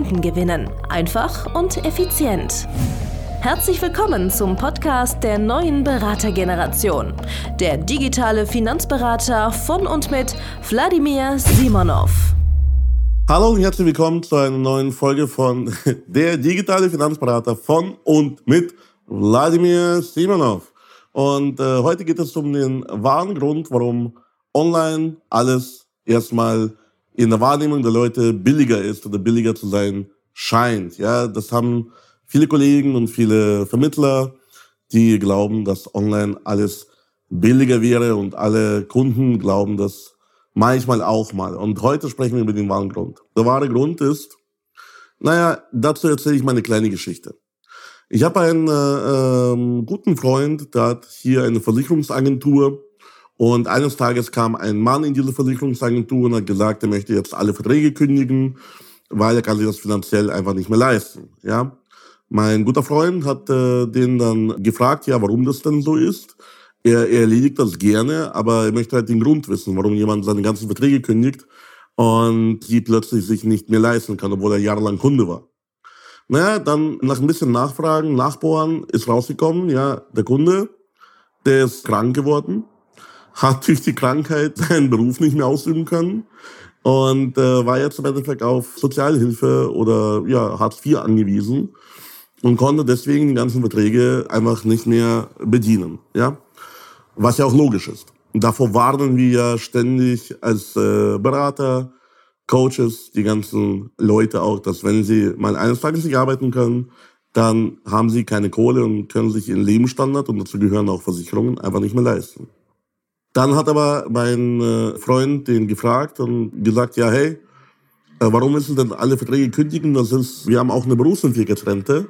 Kunden gewinnen. Einfach und effizient. Herzlich willkommen zum Podcast der neuen Beratergeneration. Der digitale Finanzberater von und mit Wladimir Simonov. Hallo und herzlich willkommen zu einer neuen Folge von Der digitale Finanzberater von und mit Wladimir Simonov. Und äh, heute geht es um den wahren Grund, warum online alles erstmal in der Wahrnehmung der Leute billiger ist oder billiger zu sein scheint. Ja, das haben viele Kollegen und viele Vermittler, die glauben, dass online alles billiger wäre und alle Kunden glauben das manchmal auch mal. Und heute sprechen wir über den wahren Grund. Der wahre Grund ist, naja, dazu erzähle ich meine kleine Geschichte. Ich habe einen äh, ähm, guten Freund, der hat hier eine Versicherungsagentur und eines Tages kam ein Mann in diese Versicherungsagentur und hat gesagt, er möchte jetzt alle Verträge kündigen, weil er kann sich das finanziell einfach nicht mehr leisten. Ja, mein guter Freund hat äh, den dann gefragt, ja, warum das denn so ist. Er, er erledigt das gerne, aber er möchte halt den Grund wissen, warum jemand seine ganzen Verträge kündigt und die plötzlich sich nicht mehr leisten kann, obwohl er jahrelang Kunde war. Naja, dann nach ein bisschen Nachfragen, Nachbohren ist rausgekommen, ja, der Kunde, der ist krank geworden hat durch die Krankheit seinen Beruf nicht mehr ausüben können und äh, war jetzt im Endeffekt auf Sozialhilfe oder ja, Hartz IV angewiesen und konnte deswegen die ganzen Verträge einfach nicht mehr bedienen. Ja? Was ja auch logisch ist. Davor warnen wir ja ständig als äh, Berater, Coaches, die ganzen Leute auch, dass wenn sie mal eines Tages nicht arbeiten können, dann haben sie keine Kohle und können sich ihren Lebensstandard, und dazu gehören auch Versicherungen, einfach nicht mehr leisten. Dann hat aber mein äh, Freund den gefragt und gesagt, ja, hey, äh, warum müssen denn alle Verträge kündigen? Das ist, wir haben auch eine Berufsunfähigkeitsrente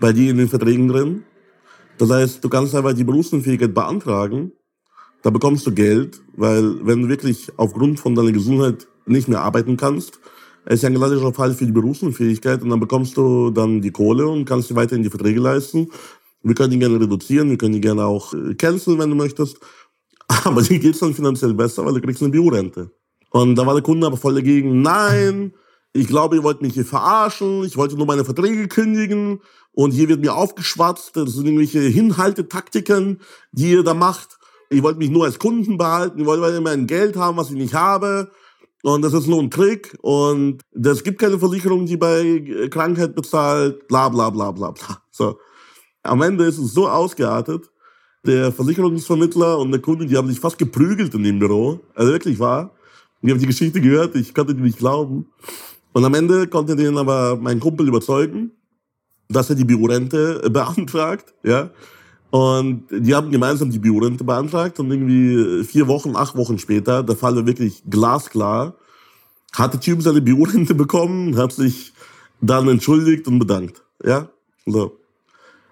bei dir in den Verträgen drin. Das heißt, du kannst einfach die Berufsunfähigkeit beantragen, da bekommst du Geld, weil wenn du wirklich aufgrund von deiner Gesundheit nicht mehr arbeiten kannst, ist ja ein klassischer Fall für die Berufsunfähigkeit und dann bekommst du dann die Kohle und kannst dir weiterhin die Verträge leisten. Wir können die gerne reduzieren, wir können die gerne auch äh, canceln, wenn du möchtest. Aber dir geht's dann finanziell besser, weil du kriegst eine Biorente. Und da war der Kunde aber voll dagegen. Nein, ich glaube, ihr wollt mich hier verarschen. Ich wollte nur meine Verträge kündigen. Und hier wird mir aufgeschwatzt. Das sind irgendwelche Hinhaltetaktiken, die ihr da macht. Ich wollte mich nur als Kunden behalten. Ich wollte mein Geld haben, was ich nicht habe. Und das ist nur ein Trick. Und es gibt keine Versicherung, die bei Krankheit bezahlt. Bla, bla, bla, bla, bla. So. Am Ende ist es so ausgeartet, der Versicherungsvermittler und der Kunde, die haben sich fast geprügelt in dem Büro. Also wirklich wahr. Ich habe die Geschichte gehört, ich konnte die nicht glauben. Und am Ende konnte den aber mein Kumpel überzeugen, dass er die Biorente beantragt, ja. Und die haben gemeinsam die Biorente beantragt und irgendwie vier Wochen, acht Wochen später, der Fall war wirklich glasklar, hat der Typ seine Biorente bekommen, hat sich dann entschuldigt und bedankt, ja. So.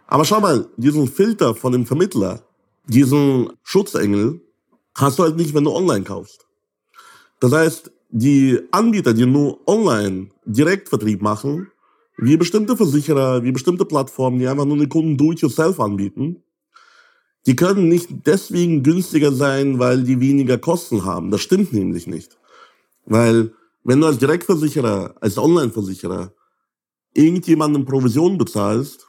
Aber schau mal, diesen Filter von dem Vermittler, diesen Schutzengel, hast du halt nicht, wenn du online kaufst. Das heißt, die Anbieter, die nur online Direktvertrieb machen, wie bestimmte Versicherer, wie bestimmte Plattformen, die einfach nur den Kunden do-it-yourself anbieten, die können nicht deswegen günstiger sein, weil die weniger Kosten haben. Das stimmt nämlich nicht. Weil wenn du als Direktversicherer, als Online-Versicherer irgendjemandem Provision bezahlst,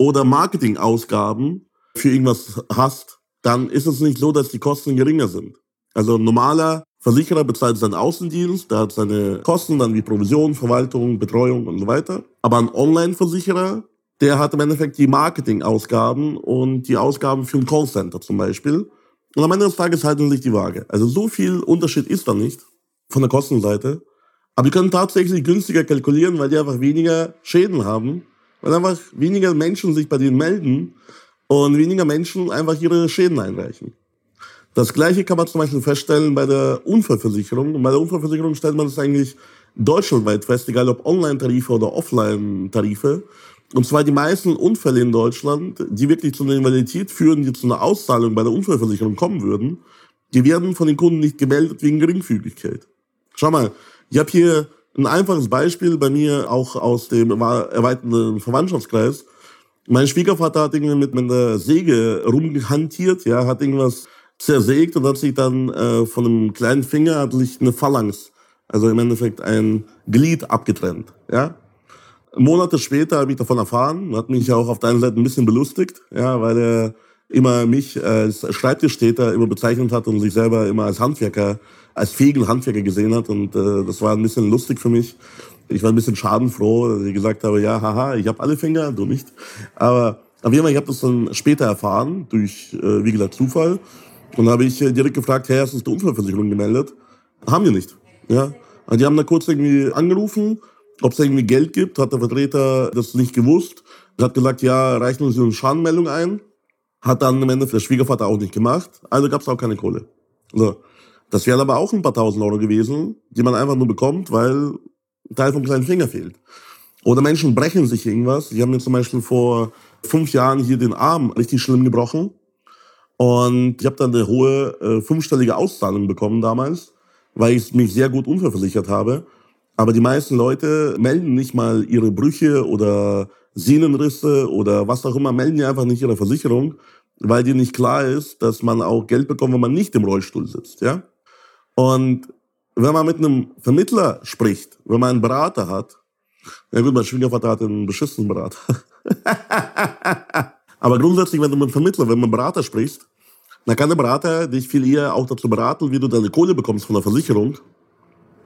oder Marketingausgaben für irgendwas hast, dann ist es nicht so, dass die Kosten geringer sind. Also ein normaler Versicherer bezahlt seinen Außendienst, der hat seine Kosten dann wie Provision, Verwaltung, Betreuung und so weiter. Aber ein Online-Versicherer, der hat im Endeffekt die Marketingausgaben und die Ausgaben für ein Callcenter zum Beispiel. Und am Ende des Tages halten sich die Waage. Also so viel Unterschied ist da nicht von der Kostenseite. Aber die können tatsächlich günstiger kalkulieren, weil die einfach weniger Schäden haben weil einfach weniger Menschen sich bei denen melden und weniger Menschen einfach ihre Schäden einreichen. Das gleiche kann man zum Beispiel feststellen bei der Unfallversicherung. Und bei der Unfallversicherung stellt man es eigentlich deutschlandweit fest, egal ob Online-Tarife oder Offline-Tarife. Und zwar die meisten Unfälle in Deutschland, die wirklich zu einer Invalidität führen, die zu einer Auszahlung bei der Unfallversicherung kommen würden, die werden von den Kunden nicht gemeldet wegen Geringfügigkeit. Schau mal, ich habe hier ein einfaches Beispiel bei mir auch aus dem erweiterten Verwandtschaftskreis. Mein Schwiegervater hat irgendwie mit einer Säge rumgehantiert, ja, hat irgendwas zersägt und hat sich dann äh, von einem kleinen Finger hat sich eine Phalanx, also im Endeffekt ein Glied abgetrennt, ja. Monate später habe ich davon erfahren, hat mich auch auf der einen Seite ein bisschen belustigt, ja, weil er immer mich als Schreibtischtäter immer bezeichnet hat und sich selber immer als Handwerker, als fähigen Handwerker gesehen hat und äh, das war ein bisschen lustig für mich. Ich war ein bisschen schadenfroh, dass ich gesagt habe, ja, haha, ich habe alle Finger, du nicht. Aber auf jeden Fall, ich habe das dann später erfahren, durch, äh, wie gesagt, Zufall. Und habe ich äh, direkt gefragt, hey, hast du die Unfallversicherung gemeldet? Haben wir nicht. Ja. Und die haben da kurz irgendwie angerufen, ob es irgendwie Geld gibt, hat der Vertreter das nicht gewusst. Hat gesagt, ja, reichen uns eine Schadenmeldung ein. Hat dann im Endeffekt der Schwiegervater auch nicht gemacht. Also gab es auch keine Kohle. So. Das wären aber auch ein paar tausend Euro gewesen, die man einfach nur bekommt, weil ein Teil vom kleinen Finger fehlt. Oder Menschen brechen sich irgendwas. Die haben mir zum Beispiel vor fünf Jahren hier den Arm richtig schlimm gebrochen. Und ich habe dann eine hohe äh, fünfstellige Auszahlung bekommen damals, weil ich mich sehr gut unverversichert habe. Aber die meisten Leute melden nicht mal ihre Brüche oder Sehnenrisse oder was auch immer, melden die einfach nicht ihre Versicherung, weil dir nicht klar ist, dass man auch Geld bekommt, wenn man nicht im Rollstuhl sitzt. Ja? Und wenn man mit einem Vermittler spricht, wenn man einen Berater hat, ja gut, mein Schwiegervater hat einen beschissenen Berater. Aber grundsätzlich, wenn du mit einem Vermittler, wenn du einem Berater sprichst, dann kann der Berater dich viel eher auch dazu beraten, wie du deine Kohle bekommst von der Versicherung.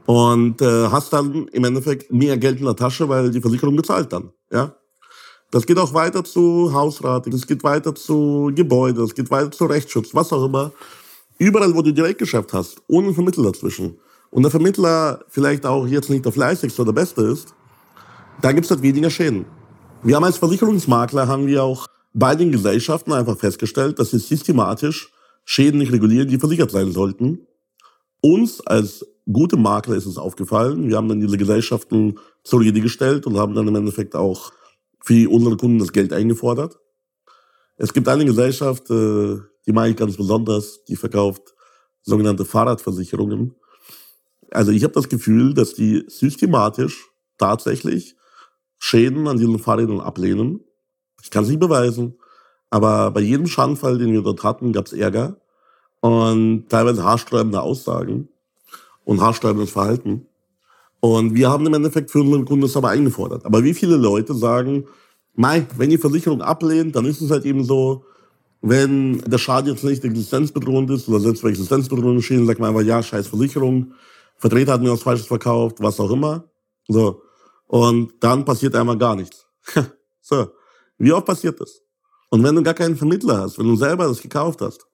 Und äh, hast dann im Endeffekt mehr Geld in der Tasche, weil die Versicherung bezahlt dann. Ja? Das geht auch weiter zu Hausrat, das geht weiter zu Gebäude, das geht weiter zu Rechtsschutz, was auch immer. Überall, wo du Direktgeschäft hast, ohne Vermittler dazwischen. Und der Vermittler vielleicht auch jetzt nicht der fleißigste oder beste ist, da gibt es halt weniger Schäden. Wir haben als Versicherungsmakler haben wir auch bei den Gesellschaften einfach festgestellt, dass sie systematisch Schäden nicht regulieren, die versichert sein sollten. Uns als gute Makler ist es aufgefallen. Wir haben dann diese Gesellschaften zur Rede gestellt und haben dann im Endeffekt auch für unsere Kunden das Geld eingefordert. Es gibt eine Gesellschaft, äh, die mag ich ganz besonders, die verkauft sogenannte Fahrradversicherungen. Also ich habe das Gefühl, dass die systematisch tatsächlich Schäden an diesen Fahrrädern ablehnen. Ich kann es nicht beweisen, aber bei jedem Schadenfall, den wir dort hatten, gab es Ärger und teilweise haarsträubende Aussagen und haarsträubendes Verhalten. Und wir haben im Endeffekt für unseren Kunden das aber eingefordert. Aber wie viele Leute sagen, Mei, wenn die Versicherung ablehnt, dann ist es halt eben so, wenn der Schaden jetzt nicht existenzbedrohend ist oder selbst bei existenzbedrohenden Schäden, sagt man einfach, ja, scheiß Versicherung, Vertreter hat mir was Falsches verkauft, was auch immer. So. Und dann passiert einmal gar nichts. so. Wie oft passiert das? Und wenn du gar keinen Vermittler hast, wenn du selber das gekauft hast.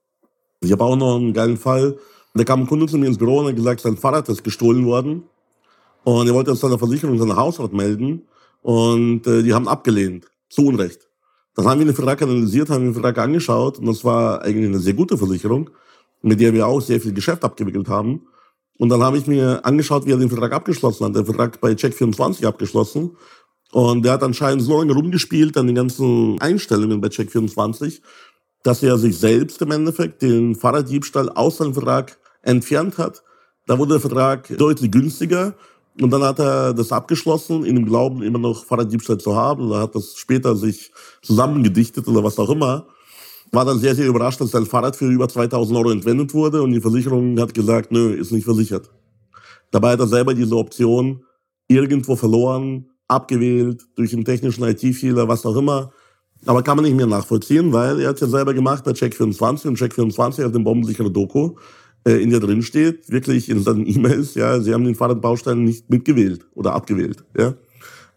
Ich habe auch noch einen geilen Fall. Da kam ein Kunde zu mir ins Büro und hat gesagt, sein Fahrrad ist gestohlen worden. Und er wollte das seiner Versicherung, seiner Hausrat melden. Und äh, die haben abgelehnt. Zu Unrecht. Dann haben wir den Vertrag analysiert, haben den Vertrag angeschaut. Und das war eigentlich eine sehr gute Versicherung, mit der wir auch sehr viel Geschäft abgewickelt haben. Und dann habe ich mir angeschaut, wie er den Vertrag abgeschlossen hat. Der Vertrag bei Check24 abgeschlossen. Und der hat anscheinend so lange rumgespielt an den ganzen Einstellungen bei Check24, dass er sich selbst im Endeffekt den Fahrraddiebstahl aus seinem Vertrag entfernt hat. Da wurde der Vertrag deutlich günstiger und dann hat er das abgeschlossen, in dem Glauben, immer noch Fahrraddiebstahl zu haben. Und er hat das später sich zusammengedichtet oder was auch immer. War dann sehr, sehr überrascht, dass sein Fahrrad für über 2000 Euro entwendet wurde und die Versicherung hat gesagt, nö, ist nicht versichert. Dabei hat er selber diese Option irgendwo verloren, abgewählt, durch einen technischen IT-Fehler, was auch immer. Aber kann man nicht mehr nachvollziehen, weil er hat ja selber gemacht bei Check24 und Check24 hat den bombensicheren Doku äh, in der drin steht, wirklich in seinen E-Mails, ja, sie haben den Fahrradbaustein nicht mitgewählt oder abgewählt, ja.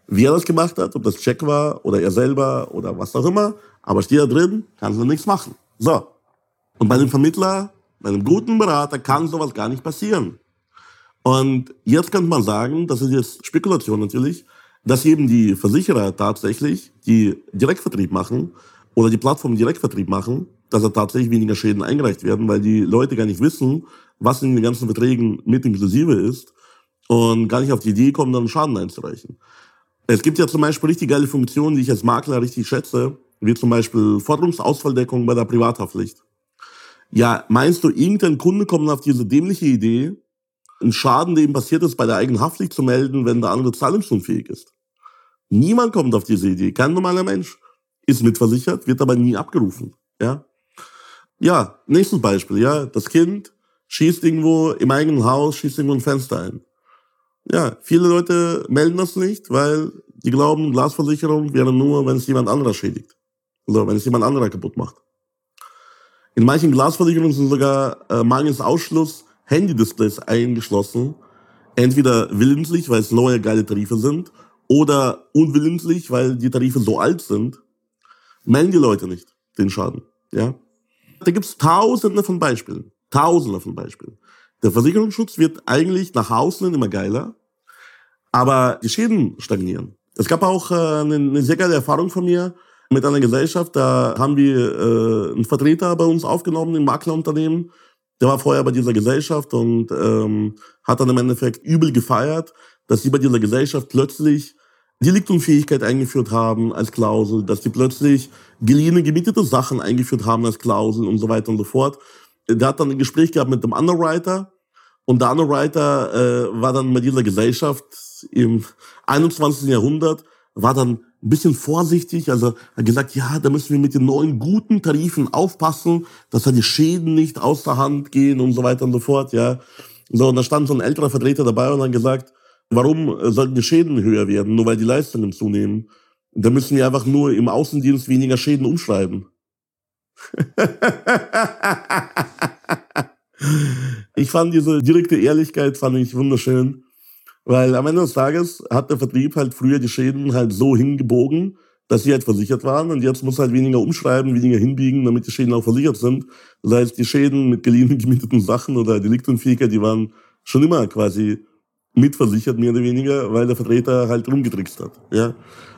Wie er das gemacht hat, ob das Check war oder er selber oder was auch immer, aber steht da drin, kannst du nichts machen. So. Und bei dem Vermittler, bei einem guten Berater kann sowas gar nicht passieren. Und jetzt könnte man sagen, das ist jetzt Spekulation natürlich, dass eben die Versicherer tatsächlich, die Direktvertrieb machen oder die Plattformen Direktvertrieb machen, dass da tatsächlich weniger Schäden eingereicht werden, weil die Leute gar nicht wissen, was in den ganzen Verträgen mit inklusive ist. und gar nicht auf die Idee kommen, dann Schaden einzureichen. Es gibt ja zum Beispiel richtig geile Funktionen, die ich als Makler richtig schätze, wie zum Beispiel Forderungsausfalldeckung bei der Privathaftpflicht. Ja, meinst du, irgendein Kunde kommt auf diese dämliche Idee, einen Schaden, der ihm passiert ist, bei der eigenen Haftpflicht zu melden, wenn der andere zahlungsunfähig ist? Niemand kommt auf diese Idee, kein normaler Mensch. Ist mitversichert, wird aber nie abgerufen. Ja, ja nächstes Beispiel. Ja, das Kind schießt irgendwo im eigenen Haus, schießt irgendwo ein Fenster ein. Ja, viele Leute melden das nicht, weil die glauben, Glasversicherung wäre nur, wenn es jemand anderer schädigt. Oder wenn es jemand anderer kaputt macht. In manchen Glasversicherungen sind sogar äh, mangels Ausschluss Handy-Displays eingeschlossen. Entweder willentlich, weil es neue geile Tarife sind, oder unwillentlich, weil die Tarife so alt sind. Melden die Leute nicht den Schaden. Ja? Da gibt's tausende von Beispielen. Tausende von Beispielen. Der Versicherungsschutz wird eigentlich nach außen immer geiler, aber die Schäden stagnieren. Es gab auch äh, eine, eine sehr geile Erfahrung von mir mit einer Gesellschaft. Da haben wir äh, einen Vertreter bei uns aufgenommen im Maklerunternehmen. Der war vorher bei dieser Gesellschaft und ähm, hat dann im Endeffekt übel gefeiert, dass sie bei dieser Gesellschaft plötzlich Deliktunfähigkeit eingeführt haben als Klausel, dass die plötzlich geliehene, gemietete Sachen eingeführt haben als Klausel und so weiter und so fort. Der hat dann ein Gespräch gehabt mit dem Underwriter und der Underwriter äh, war dann mit dieser Gesellschaft im 21. Jahrhundert, war dann ein bisschen vorsichtig, also hat gesagt, ja, da müssen wir mit den neuen guten Tarifen aufpassen, dass da die Schäden nicht aus der Hand gehen und so weiter und so fort, ja. So, und da stand so ein älterer Vertreter dabei und hat gesagt, warum sollten die Schäden höher werden, nur weil die Leistungen zunehmen? Da müssen wir einfach nur im Außendienst weniger Schäden umschreiben. ich fand diese direkte Ehrlichkeit fand ich wunderschön, weil am Ende des Tages hat der Vertrieb halt früher die Schäden halt so hingebogen, dass sie halt versichert waren und jetzt muss halt weniger umschreiben, weniger hinbiegen, damit die Schäden auch versichert sind. Das heißt, die Schäden mit geliehenen, gemieteten Sachen oder Deliktunfähigkeit, die waren schon immer quasi mitversichert, mehr oder weniger, weil der Vertreter halt rumgetrickst hat. Ja?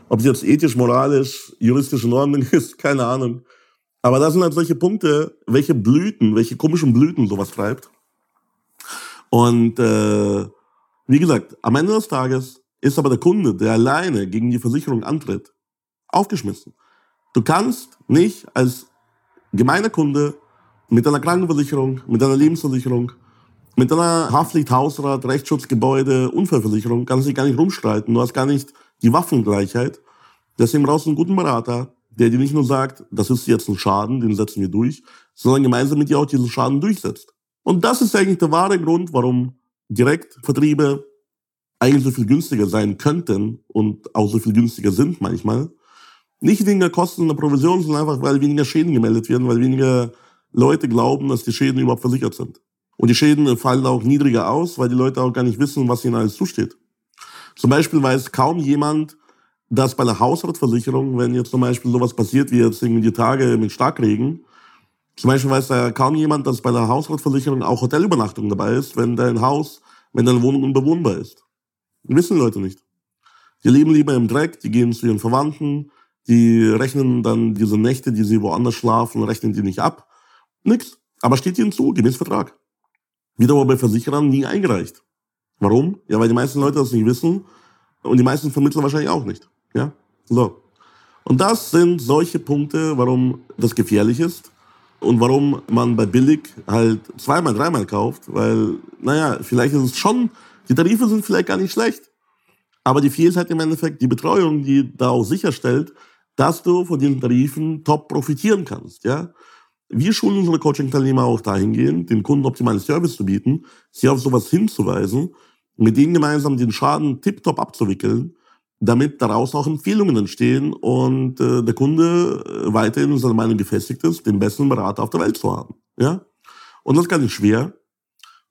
Ob es jetzt ethisch, moralisch, juristisch in Ordnung ist, keine Ahnung. Aber das sind halt solche Punkte, welche Blüten, welche komischen Blüten sowas treibt. Und äh, wie gesagt, am Ende des Tages ist aber der Kunde, der alleine gegen die Versicherung antritt, aufgeschmissen. Du kannst nicht als gemeiner Kunde mit einer Krankenversicherung, mit einer Lebensversicherung, mit einer Haftpflicht, Hausrat, Rechtsschutz, Gebäude, Unfallversicherung kannst du dich gar nicht rumstreiten. Du hast gar nicht die Waffengleichheit. Deswegen brauchst du einen guten Berater, der dir nicht nur sagt, das ist jetzt ein Schaden, den setzen wir durch, sondern gemeinsam mit dir auch diesen Schaden durchsetzt. Und das ist eigentlich der wahre Grund, warum Direktvertriebe eigentlich so viel günstiger sein könnten und auch so viel günstiger sind manchmal. Nicht weniger Kosten in der Provision, sondern einfach, weil weniger Schäden gemeldet werden, weil weniger Leute glauben, dass die Schäden überhaupt versichert sind. Und die Schäden fallen auch niedriger aus, weil die Leute auch gar nicht wissen, was ihnen alles zusteht. Zum Beispiel weiß kaum jemand, dass bei der Hausratversicherung, wenn jetzt zum Beispiel sowas passiert wie jetzt irgendwie die Tage mit Starkregen, zum Beispiel weiß da kaum jemand, dass bei der Hausratversicherung auch Hotelübernachtung dabei ist, wenn dein Haus, wenn deine Wohnung unbewohnbar ist. Wissen Leute nicht. Die leben lieber im Dreck, die gehen zu ihren Verwandten, die rechnen dann diese Nächte, die sie woanders schlafen, rechnen die nicht ab. Nix. Aber steht ihnen zu, gemäß Vertrag. Aber bei Versicherern nie eingereicht. Warum? Ja, weil die meisten Leute das nicht wissen und die meisten Vermittler wahrscheinlich auch nicht. Ja? So. Und das sind solche Punkte, warum das gefährlich ist und warum man bei billig halt zweimal, dreimal kauft, weil, naja, vielleicht ist es schon, die Tarife sind vielleicht gar nicht schlecht, aber die fehlt halt im Endeffekt die Betreuung, die da auch sicherstellt, dass du von diesen Tarifen top profitieren kannst, ja. Wir schulen unsere Coaching-Teilnehmer auch dahingehend, den Kunden optimalen Service zu bieten, sie auf sowas hinzuweisen, mit denen gemeinsam den Schaden tiptop abzuwickeln damit daraus auch Empfehlungen entstehen und äh, der Kunde äh, weiterhin in seiner Meinung gefestigt ist, den besten Berater auf der Welt zu haben. Ja? Und das ist gar nicht schwer.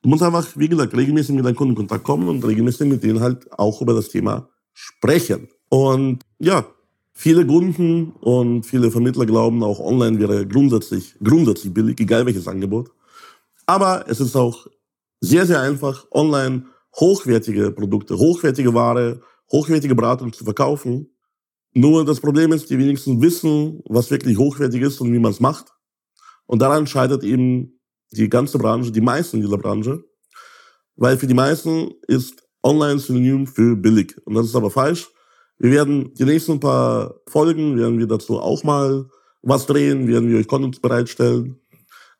Du musst einfach, wie gesagt, regelmäßig mit deinen Kunden in Kontakt kommen und regelmäßig mit denen halt auch über das Thema sprechen. Und ja, viele Kunden und viele Vermittler glauben auch online wäre grundsätzlich, grundsätzlich billig, egal welches Angebot. Aber es ist auch sehr, sehr einfach, online hochwertige Produkte, hochwertige Ware, hochwertige Beratung zu verkaufen. Nur das Problem ist, die wenigsten wissen, was wirklich hochwertig ist und wie man es macht. Und daran scheitert eben die ganze Branche, die meisten dieser Branche. Weil für die meisten ist Online-Synonym für billig. Und das ist aber falsch. Wir werden die nächsten paar Folgen, werden wir dazu auch mal was drehen, werden wir euch Content bereitstellen.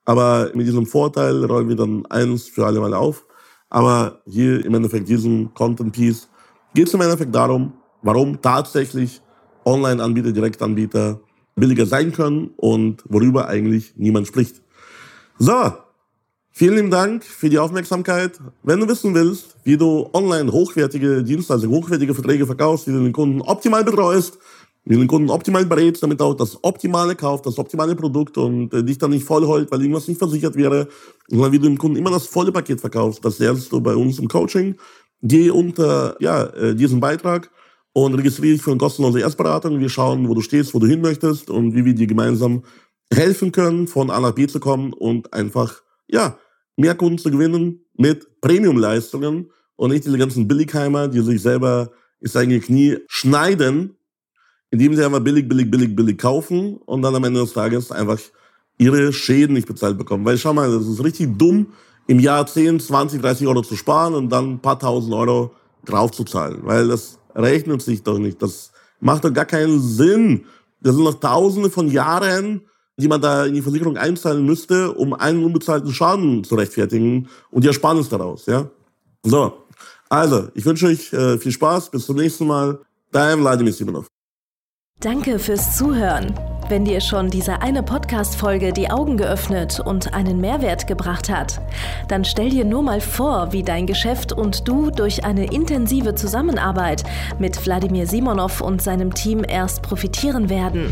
Aber mit diesem Vorteil rollen wir dann eins für alle Mal auf. Aber hier im Endeffekt diesem Content Piece geht es im Endeffekt darum, warum tatsächlich Online-Anbieter, Direktanbieter billiger sein können und worüber eigentlich niemand spricht. So, vielen lieben Dank für die Aufmerksamkeit. Wenn du wissen willst, wie du online hochwertige Dienstleistungen, hochwertige Verträge verkaufst, wie du den Kunden optimal betreust, wie du den Kunden optimal berätst, damit auch das Optimale kauft, das optimale Produkt und äh, dich dann nicht vollholt, weil irgendwas nicht versichert wäre, sondern wie du dem Kunden immer das volle Paket verkaufst, das lernst du bei uns im Coaching. Geh unter ja, äh, diesen Beitrag und registriere dich für eine kostenlose Erstberatung. Wir schauen, wo du stehst, wo du hin möchtest und wie wir dir gemeinsam helfen können, von A nach B zu kommen und einfach, ja, mehr Kunden zu gewinnen mit Premium-Leistungen und nicht diese ganzen Billigheimer, die sich selber ins eigene Knie schneiden, indem sie einfach billig, billig, billig, billig kaufen und dann am Ende des Tages einfach ihre Schäden nicht bezahlt bekommen. Weil schau mal, das ist richtig dumm, im Jahr 10, 20, 30 Euro zu sparen und dann ein paar tausend Euro draufzuzahlen. Weil das rechnet sich doch nicht. Das macht doch gar keinen Sinn. Das sind noch tausende von Jahren, die man da in die Versicherung einzahlen müsste, um einen unbezahlten Schaden zu rechtfertigen und die Ersparnis daraus, ja. So. Also, ich wünsche euch äh, viel Spaß. Bis zum nächsten Mal. Dein Vladimir Simonov. Danke fürs Zuhören. Wenn dir schon diese eine Podcast-Folge die Augen geöffnet und einen Mehrwert gebracht hat, dann stell dir nur mal vor, wie dein Geschäft und du durch eine intensive Zusammenarbeit mit Wladimir Simonov und seinem Team erst profitieren werden.